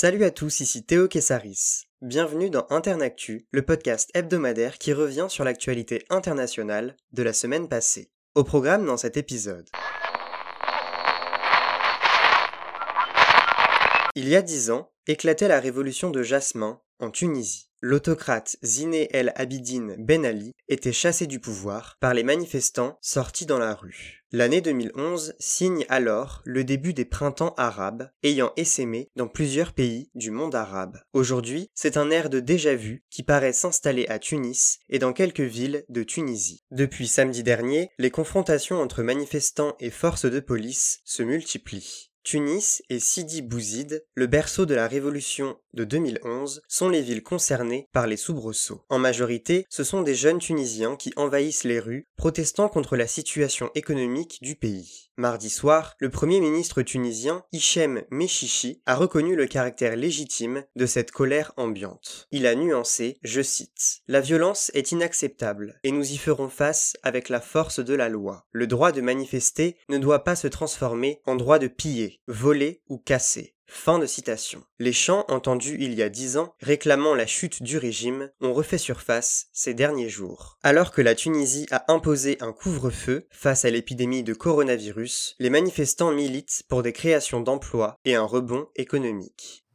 Salut à tous, ici Théo Kessaris. Bienvenue dans Internactu, le podcast hebdomadaire qui revient sur l'actualité internationale de la semaine passée. Au programme dans cet épisode. Il y a dix ans, éclatait la révolution de Jasmin en Tunisie. L'autocrate Ziné El Abidine Ben Ali était chassé du pouvoir par les manifestants sortis dans la rue. L'année 2011 signe alors le début des printemps arabes ayant essaimé dans plusieurs pays du monde arabe. Aujourd'hui, c'est un air de déjà-vu qui paraît s'installer à Tunis et dans quelques villes de Tunisie. Depuis samedi dernier, les confrontations entre manifestants et forces de police se multiplient. Tunis et Sidi Bouzid, le berceau de la révolution de 2011, sont les villes concernées par les soubresauts. En majorité, ce sont des jeunes Tunisiens qui envahissent les rues, protestant contre la situation économique du pays. Mardi soir, le premier ministre tunisien, Hichem Mechichi, a reconnu le caractère légitime de cette colère ambiante. Il a nuancé, je cite, La violence est inacceptable, et nous y ferons face avec la force de la loi. Le droit de manifester ne doit pas se transformer en droit de piller voler ou casser. Fin de citation. Les chants entendus il y a dix ans réclamant la chute du régime ont refait surface ces derniers jours. Alors que la Tunisie a imposé un couvre-feu face à l'épidémie de coronavirus, les manifestants militent pour des créations d'emplois et un rebond économique.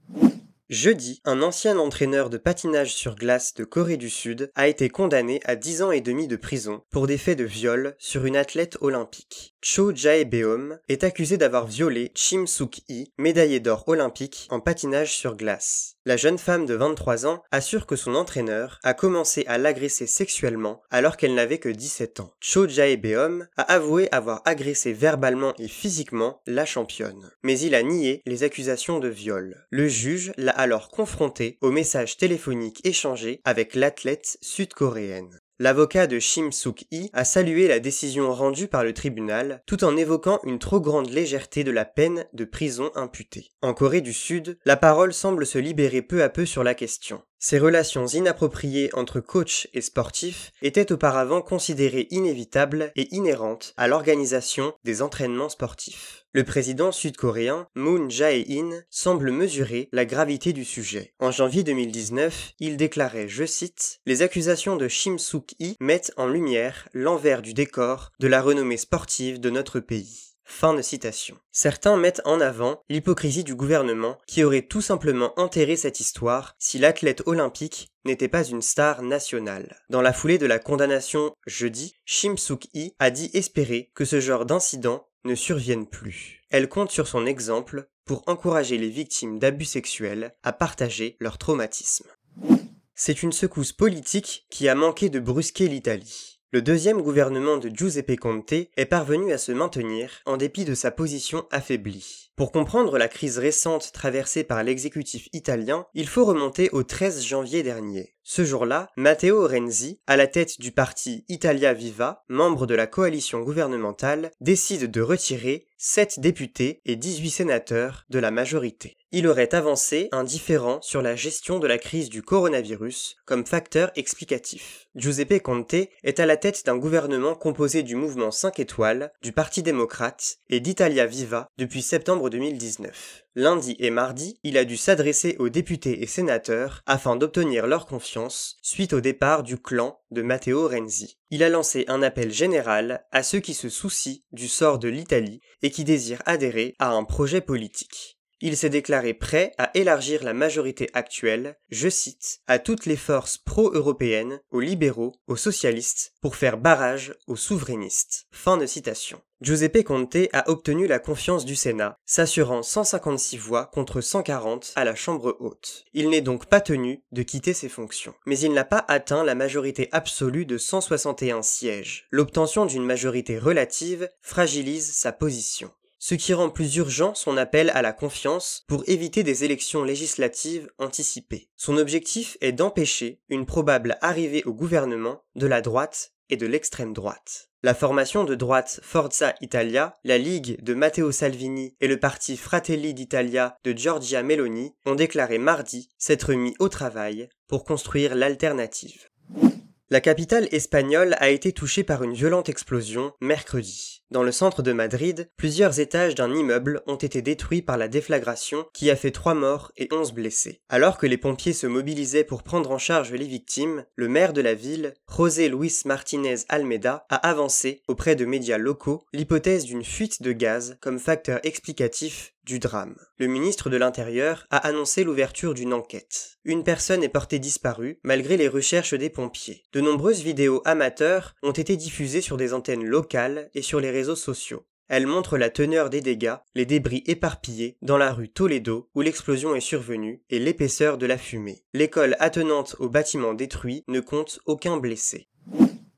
Jeudi, un ancien entraîneur de patinage sur glace de Corée du Sud a été condamné à 10 ans et demi de prison pour des faits de viol sur une athlète olympique. Cho Jae-beom est accusé d'avoir violé Chim Suk-hee, médaillé d'or olympique en patinage sur glace. La jeune femme de 23 ans assure que son entraîneur a commencé à l'agresser sexuellement alors qu'elle n'avait que 17 ans. Cho Jae-beom a avoué avoir agressé verbalement et physiquement la championne, mais il a nié les accusations de viol. Le juge l'a alors confronté aux messages téléphoniques échangés avec l'athlète sud-coréenne. L'avocat de Shim Suk-hee a salué la décision rendue par le tribunal tout en évoquant une trop grande légèreté de la peine de prison imputée. En Corée du Sud, la parole semble se libérer peu à peu sur la question. Ces relations inappropriées entre coach et sportifs étaient auparavant considérées inévitables et inhérentes à l'organisation des entraînements sportifs. Le président sud-coréen Moon Jae-in semble mesurer la gravité du sujet. En janvier 2019, il déclarait, je cite, Les accusations de Shim Suk-hee mettent en lumière l'envers du décor de la renommée sportive de notre pays. Fin de citation. Certains mettent en avant l'hypocrisie du gouvernement qui aurait tout simplement enterré cette histoire si l'athlète olympique n'était pas une star nationale. Dans la foulée de la condamnation jeudi, Shim Suk-hee a dit espérer que ce genre d'incident ne survienne plus. Elle compte sur son exemple pour encourager les victimes d'abus sexuels à partager leur traumatisme. C'est une secousse politique qui a manqué de brusquer l'Italie. Le deuxième gouvernement de Giuseppe Conte est parvenu à se maintenir en dépit de sa position affaiblie. Pour comprendre la crise récente traversée par l'exécutif italien, il faut remonter au 13 janvier dernier. Ce jour-là, Matteo Renzi, à la tête du parti Italia Viva, membre de la coalition gouvernementale, décide de retirer 7 députés et 18 sénateurs de la majorité. Il aurait avancé un différent sur la gestion de la crise du coronavirus comme facteur explicatif. Giuseppe Conte est à la tête d'un gouvernement composé du mouvement 5 étoiles, du Parti démocrate et d'Italia Viva depuis septembre 2019. Lundi et mardi, il a dû s'adresser aux députés et sénateurs afin d'obtenir leur confiance suite au départ du clan de Matteo Renzi. Il a lancé un appel général à ceux qui se soucient du sort de l'Italie et qui désirent adhérer à un projet politique. Il s'est déclaré prêt à élargir la majorité actuelle, je cite, à toutes les forces pro-européennes, aux libéraux, aux socialistes, pour faire barrage aux souverainistes. Fin de citation. Giuseppe Conte a obtenu la confiance du Sénat, s'assurant 156 voix contre 140 à la Chambre haute. Il n'est donc pas tenu de quitter ses fonctions. Mais il n'a pas atteint la majorité absolue de 161 sièges. L'obtention d'une majorité relative fragilise sa position ce qui rend plus urgent son appel à la confiance pour éviter des élections législatives anticipées. Son objectif est d'empêcher une probable arrivée au gouvernement de la droite et de l'extrême droite. La formation de droite Forza Italia, la Ligue de Matteo Salvini et le parti Fratelli d'Italia de Giorgia Meloni ont déclaré mardi s'être mis au travail pour construire l'alternative. La capitale espagnole a été touchée par une violente explosion mercredi. Dans le centre de Madrid, plusieurs étages d'un immeuble ont été détruits par la déflagration qui a fait trois morts et onze blessés. Alors que les pompiers se mobilisaient pour prendre en charge les victimes, le maire de la ville, José Luis Martinez Almeida, a avancé, auprès de médias locaux, l'hypothèse d'une fuite de gaz comme facteur explicatif du drame. Le ministre de l'Intérieur a annoncé l'ouverture d'une enquête. Une personne est portée disparue malgré les recherches des pompiers. De nombreuses vidéos amateurs ont été diffusées sur des antennes locales et sur les réseaux sociaux. Elles montrent la teneur des dégâts, les débris éparpillés dans la rue Toledo où l'explosion est survenue et l'épaisseur de la fumée. L'école attenante au bâtiment détruit ne compte aucun blessé.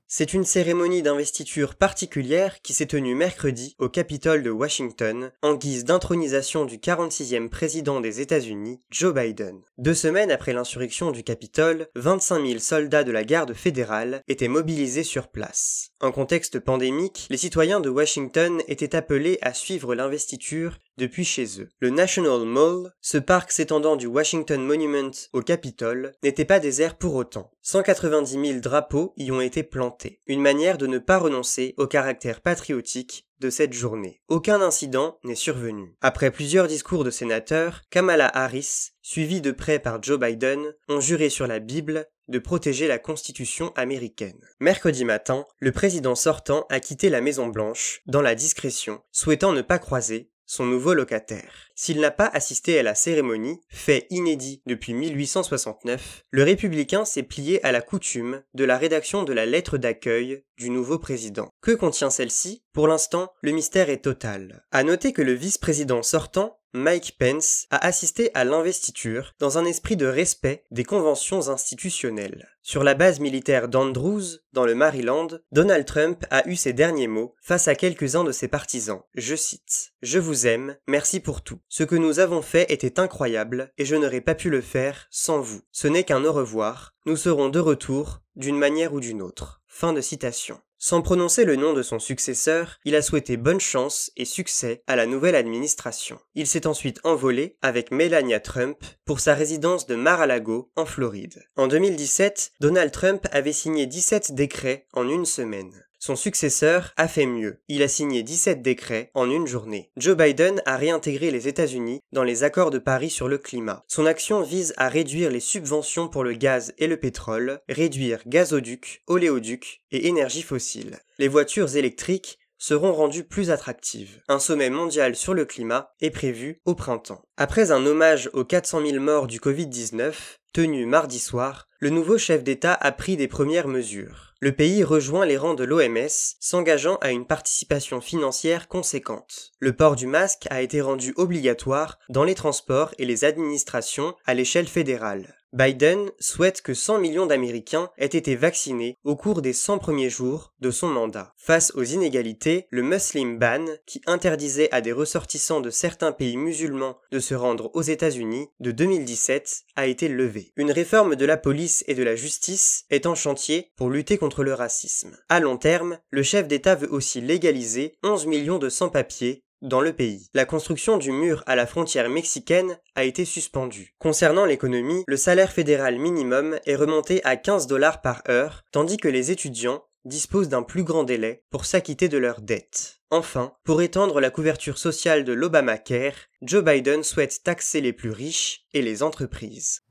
C'est une cérémonie d'investiture particulière qui s'est tenue mercredi au Capitole de Washington en guise d'intronisation du 46e président des États-Unis, Joe Biden. Deux semaines après l'insurrection du Capitole, 25 000 soldats de la garde fédérale étaient mobilisés sur place. En contexte pandémique, les citoyens de Washington étaient appelés à suivre l'investiture depuis chez eux. Le National Mall, ce parc s'étendant du Washington Monument au Capitole, n'était pas désert pour autant. 190 000 drapeaux y ont été plantés. Une manière de ne pas renoncer au caractère patriotique de cette journée. Aucun incident n'est survenu. Après plusieurs discours de sénateurs, Kamala Harris, suivie de près par Joe Biden, ont juré sur la Bible de protéger la Constitution américaine. Mercredi matin, le président sortant a quitté la Maison Blanche, dans la discrétion, souhaitant ne pas croiser son nouveau locataire. S'il n'a pas assisté à la cérémonie, fait inédit depuis 1869, le républicain s'est plié à la coutume de la rédaction de la lettre d'accueil du nouveau président. Que contient celle-ci? Pour l'instant, le mystère est total. À noter que le vice-président sortant Mike Pence a assisté à l'investiture dans un esprit de respect des conventions institutionnelles. Sur la base militaire d'Andrews, dans le Maryland, Donald Trump a eu ses derniers mots face à quelques-uns de ses partisans. Je cite Je vous aime, merci pour tout. Ce que nous avons fait était incroyable et je n'aurais pas pu le faire sans vous. Ce n'est qu'un au revoir. Nous serons de retour, d'une manière ou d'une autre. Sans prononcer le nom de son successeur, il a souhaité bonne chance et succès à la nouvelle administration. Il s'est ensuite envolé avec Melania Trump pour sa résidence de Mar-a-Lago en Floride. En 2017, Donald Trump avait signé 17 décrets en une semaine. Son successeur a fait mieux. Il a signé 17 décrets en une journée. Joe Biden a réintégré les États-Unis dans les accords de Paris sur le climat. Son action vise à réduire les subventions pour le gaz et le pétrole, réduire gazoducs, oléoducs et énergies fossiles. Les voitures électriques seront rendues plus attractives. Un sommet mondial sur le climat est prévu au printemps. Après un hommage aux 400 000 morts du Covid-19, tenu mardi soir, le nouveau chef d'État a pris des premières mesures. Le pays rejoint les rangs de l'OMS, s'engageant à une participation financière conséquente. Le port du masque a été rendu obligatoire dans les transports et les administrations à l'échelle fédérale. Biden souhaite que 100 millions d'Américains aient été vaccinés au cours des 100 premiers jours de son mandat. Face aux inégalités, le Muslim Ban, qui interdisait à des ressortissants de certains pays musulmans de se rendre aux États-Unis de 2017, a été levé. Une réforme de la police et de la justice est en chantier pour lutter contre le racisme. À long terme, le chef d'État veut aussi légaliser 11 millions de sans-papiers dans le pays. La construction du mur à la frontière mexicaine a été suspendue. Concernant l'économie, le salaire fédéral minimum est remonté à 15 dollars par heure, tandis que les étudiants disposent d'un plus grand délai pour s'acquitter de leurs dettes. Enfin, pour étendre la couverture sociale de l'Obamacare, Joe Biden souhaite taxer les plus riches et les entreprises.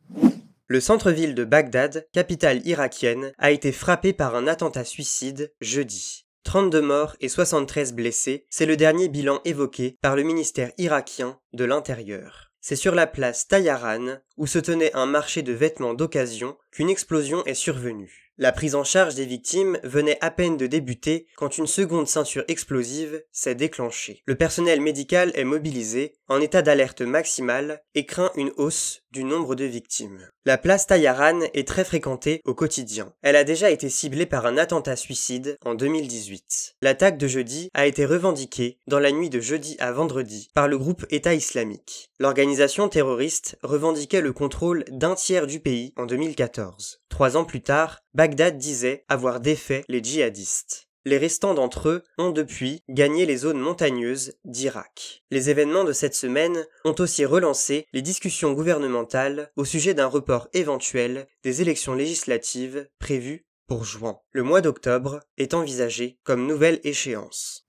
Le centre-ville de Bagdad, capitale irakienne, a été frappé par un attentat suicide jeudi. 32 morts et 73 blessés, c'est le dernier bilan évoqué par le ministère irakien de l'Intérieur. C'est sur la place Tayaran, où se tenait un marché de vêtements d'occasion, qu'une explosion est survenue. La prise en charge des victimes venait à peine de débuter quand une seconde ceinture explosive s'est déclenchée. Le personnel médical est mobilisé, en état d'alerte maximale, et craint une hausse du nombre de victimes. La place Tayaran est très fréquentée au quotidien. Elle a déjà été ciblée par un attentat suicide en 2018. L'attaque de jeudi a été revendiquée dans la nuit de jeudi à vendredi par le groupe État islamique. L'organisation terroriste revendiquait le contrôle d'un tiers du pays en 2014. Trois ans plus tard, Bagdad disait avoir défait les djihadistes. Les restants d'entre eux ont depuis gagné les zones montagneuses d'Irak. Les événements de cette semaine ont aussi relancé les discussions gouvernementales au sujet d'un report éventuel des élections législatives prévues pour juin. Le mois d'octobre est envisagé comme nouvelle échéance.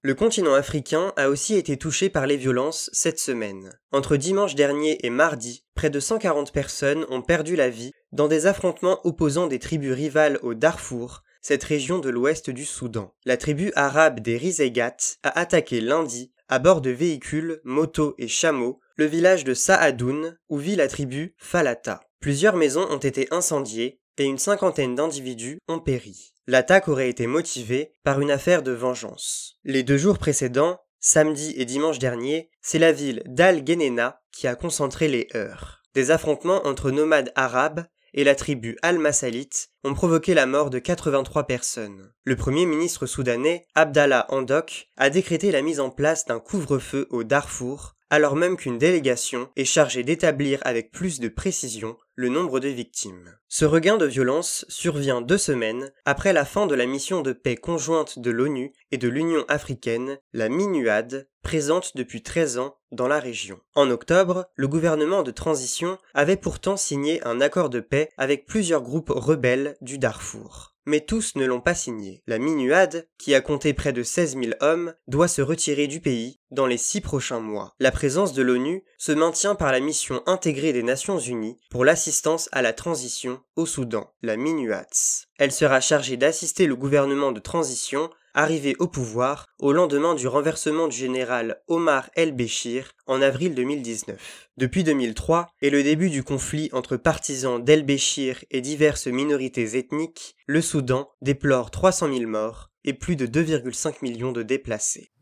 Le continent africain a aussi été touché par les violences cette semaine. Entre dimanche dernier et mardi, près de 140 personnes ont perdu la vie dans des affrontements opposant des tribus rivales au Darfour, cette région de l'ouest du Soudan. La tribu arabe des Rizeigat a attaqué lundi, à bord de véhicules, motos et chameaux, le village de Saadoun, où vit la tribu Falata. Plusieurs maisons ont été incendiées et une cinquantaine d'individus ont péri. L'attaque aurait été motivée par une affaire de vengeance. Les deux jours précédents, samedi et dimanche dernier, c'est la ville d'Al-Genena qui a concentré les heurts. Des affrontements entre nomades arabes et la tribu Al-Masalite ont provoqué la mort de 83 personnes. Le premier ministre soudanais, Abdallah Handok, a décrété la mise en place d'un couvre-feu au Darfour alors même qu'une délégation est chargée d'établir avec plus de précision le nombre de victimes. Ce regain de violence survient deux semaines après la fin de la mission de paix conjointe de l'ONU et de l'Union africaine, la MINUAD, présente depuis 13 ans dans la région. En octobre, le gouvernement de transition avait pourtant signé un accord de paix avec plusieurs groupes rebelles du Darfour mais tous ne l'ont pas signé. La Minuade, qui a compté près de 16 000 hommes, doit se retirer du pays dans les six prochains mois. La présence de l'ONU se maintient par la mission intégrée des Nations Unies pour l'assistance à la transition au Soudan, la MINUATS. Elle sera chargée d'assister le gouvernement de transition arrivé au pouvoir au lendemain du renversement du général Omar el-Béchir en avril 2019. Depuis 2003 et le début du conflit entre partisans d'el-Béchir et diverses minorités ethniques, le Soudan déplore 300 000 morts et plus de 2,5 millions de déplacés.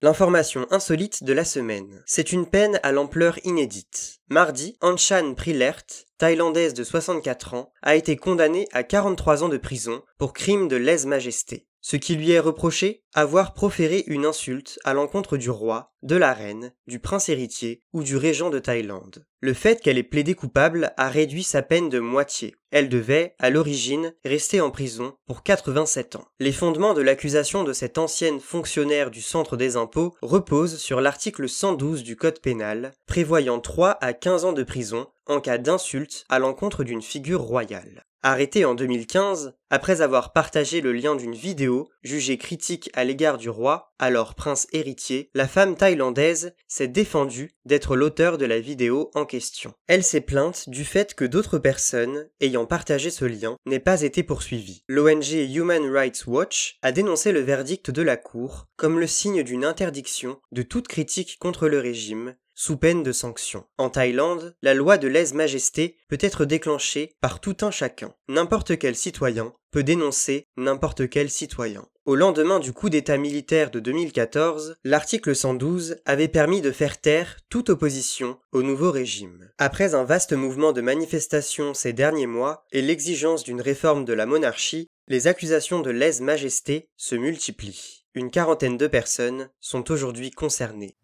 L'information insolite de la semaine. C'est une peine à l'ampleur inédite. Mardi, Anchan Prilert, thaïlandaise de 64 ans, a été condamnée à 43 ans de prison pour crime de lèse-majesté. Ce qui lui est reproché, avoir proféré une insulte à l'encontre du roi, de la reine, du prince héritier ou du régent de Thaïlande. Le fait qu'elle ait plaidé coupable a réduit sa peine de moitié. Elle devait, à l'origine, rester en prison pour 87 ans. Les fondements de l'accusation de cette ancienne fonctionnaire du centre des impôts reposent sur l'article 112 du Code pénal, prévoyant 3 à 15 ans de prison en cas d'insulte à l'encontre d'une figure royale. Arrêtée en 2015, après avoir partagé le lien d'une vidéo jugée critique à l'égard du roi, alors prince héritier, la femme thaïlandaise s'est défendue d'être l'auteur de la vidéo en question. Elle s'est plainte du fait que d'autres personnes ayant partagé ce lien n'aient pas été poursuivies. L'ONG Human Rights Watch a dénoncé le verdict de la Cour comme le signe d'une interdiction de toute critique contre le régime sous peine de sanctions. En Thaïlande, la loi de lèse-majesté peut être déclenchée par tout un chacun. N'importe quel citoyen peut dénoncer n'importe quel citoyen. Au lendemain du coup d'État militaire de 2014, l'article 112 avait permis de faire taire toute opposition au nouveau régime. Après un vaste mouvement de manifestation ces derniers mois et l'exigence d'une réforme de la monarchie, les accusations de lèse-majesté se multiplient. Une quarantaine de personnes sont aujourd'hui concernées.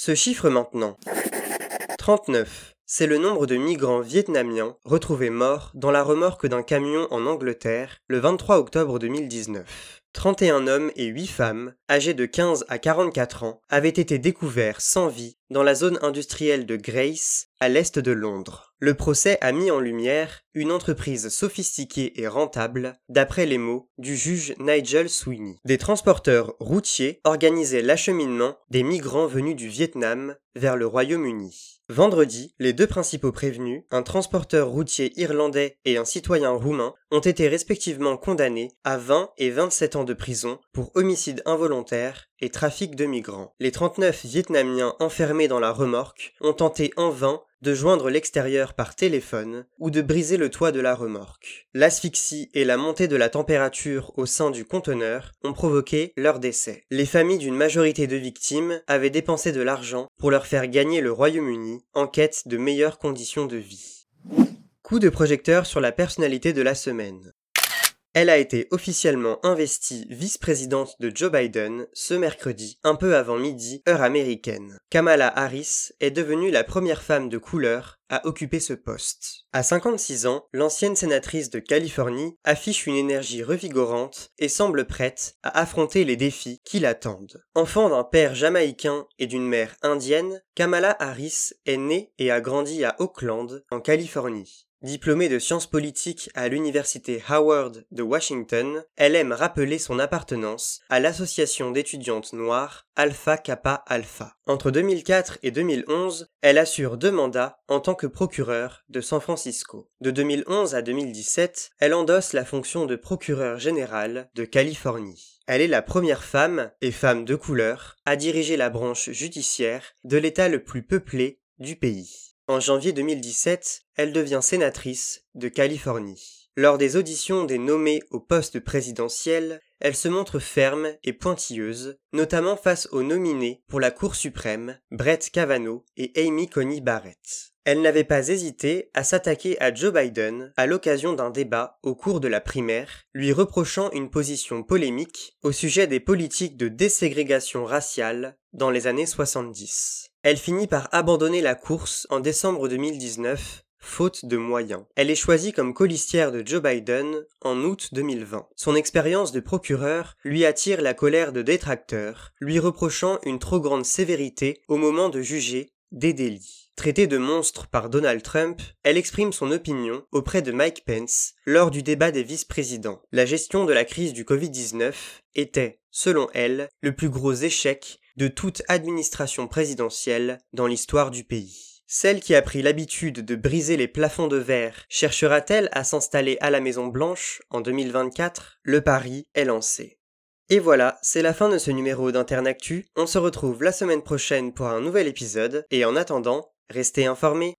Ce chiffre maintenant. 39. C'est le nombre de migrants vietnamiens retrouvés morts dans la remorque d'un camion en Angleterre le 23 octobre 2019. 31 hommes et 8 femmes, âgés de 15 à 44 ans, avaient été découverts sans vie dans la zone industrielle de Grace, à l'est de Londres. Le procès a mis en lumière une entreprise sophistiquée et rentable, d'après les mots du juge Nigel Sweeney. Des transporteurs routiers organisaient l'acheminement des migrants venus du Vietnam vers le Royaume-Uni. Vendredi, les deux principaux prévenus, un transporteur routier irlandais et un citoyen roumain, ont été respectivement condamnés à 20 et 27 ans de prison pour homicide involontaire et trafic de migrants. Les 39 Vietnamiens enfermés dans la remorque ont tenté en vain de joindre l'extérieur par téléphone ou de briser le toit de la remorque. L'asphyxie et la montée de la température au sein du conteneur ont provoqué leur décès. Les familles d'une majorité de victimes avaient dépensé de l'argent pour leur faire gagner le Royaume-Uni en quête de meilleures conditions de vie. Coup de projecteur sur la personnalité de la semaine. Elle a été officiellement investie vice-présidente de Joe Biden ce mercredi, un peu avant midi, heure américaine. Kamala Harris est devenue la première femme de couleur à occuper ce poste. À 56 ans, l'ancienne sénatrice de Californie affiche une énergie revigorante et semble prête à affronter les défis qui l'attendent. Enfant d'un père jamaïcain et d'une mère indienne, Kamala Harris est née et a grandi à Oakland, en Californie. Diplômée de sciences politiques à l'université Howard de Washington, elle aime rappeler son appartenance à l'association d'étudiantes noires Alpha Kappa Alpha. Entre 2004 et 2011, elle assure deux mandats en tant que procureure de San Francisco. De 2011 à 2017, elle endosse la fonction de procureur général de Californie. Elle est la première femme, et femme de couleur, à diriger la branche judiciaire de l'État le plus peuplé du pays. En janvier 2017, elle devient sénatrice de Californie. Lors des auditions des nommés au poste présidentiel, elle se montre ferme et pointilleuse, notamment face aux nominés pour la Cour suprême, Brett Kavanaugh et Amy Coney Barrett. Elle n'avait pas hésité à s'attaquer à Joe Biden à l'occasion d'un débat au cours de la primaire, lui reprochant une position polémique au sujet des politiques de déségrégation raciale dans les années 70. Elle finit par abandonner la course en décembre 2019 faute de moyens. Elle est choisie comme colistière de Joe Biden en août 2020. Son expérience de procureur lui attire la colère de détracteurs, lui reprochant une trop grande sévérité au moment de juger des délits. Traitée de monstre par Donald Trump, elle exprime son opinion auprès de Mike Pence lors du débat des vice-présidents. La gestion de la crise du Covid-19 était, selon elle, le plus gros échec de toute administration présidentielle dans l'histoire du pays. Celle qui a pris l'habitude de briser les plafonds de verre cherchera-t-elle à s'installer à la Maison Blanche en 2024 Le pari est lancé. Et voilà, c'est la fin de ce numéro d'Internactu. On se retrouve la semaine prochaine pour un nouvel épisode, et en attendant, restez informés.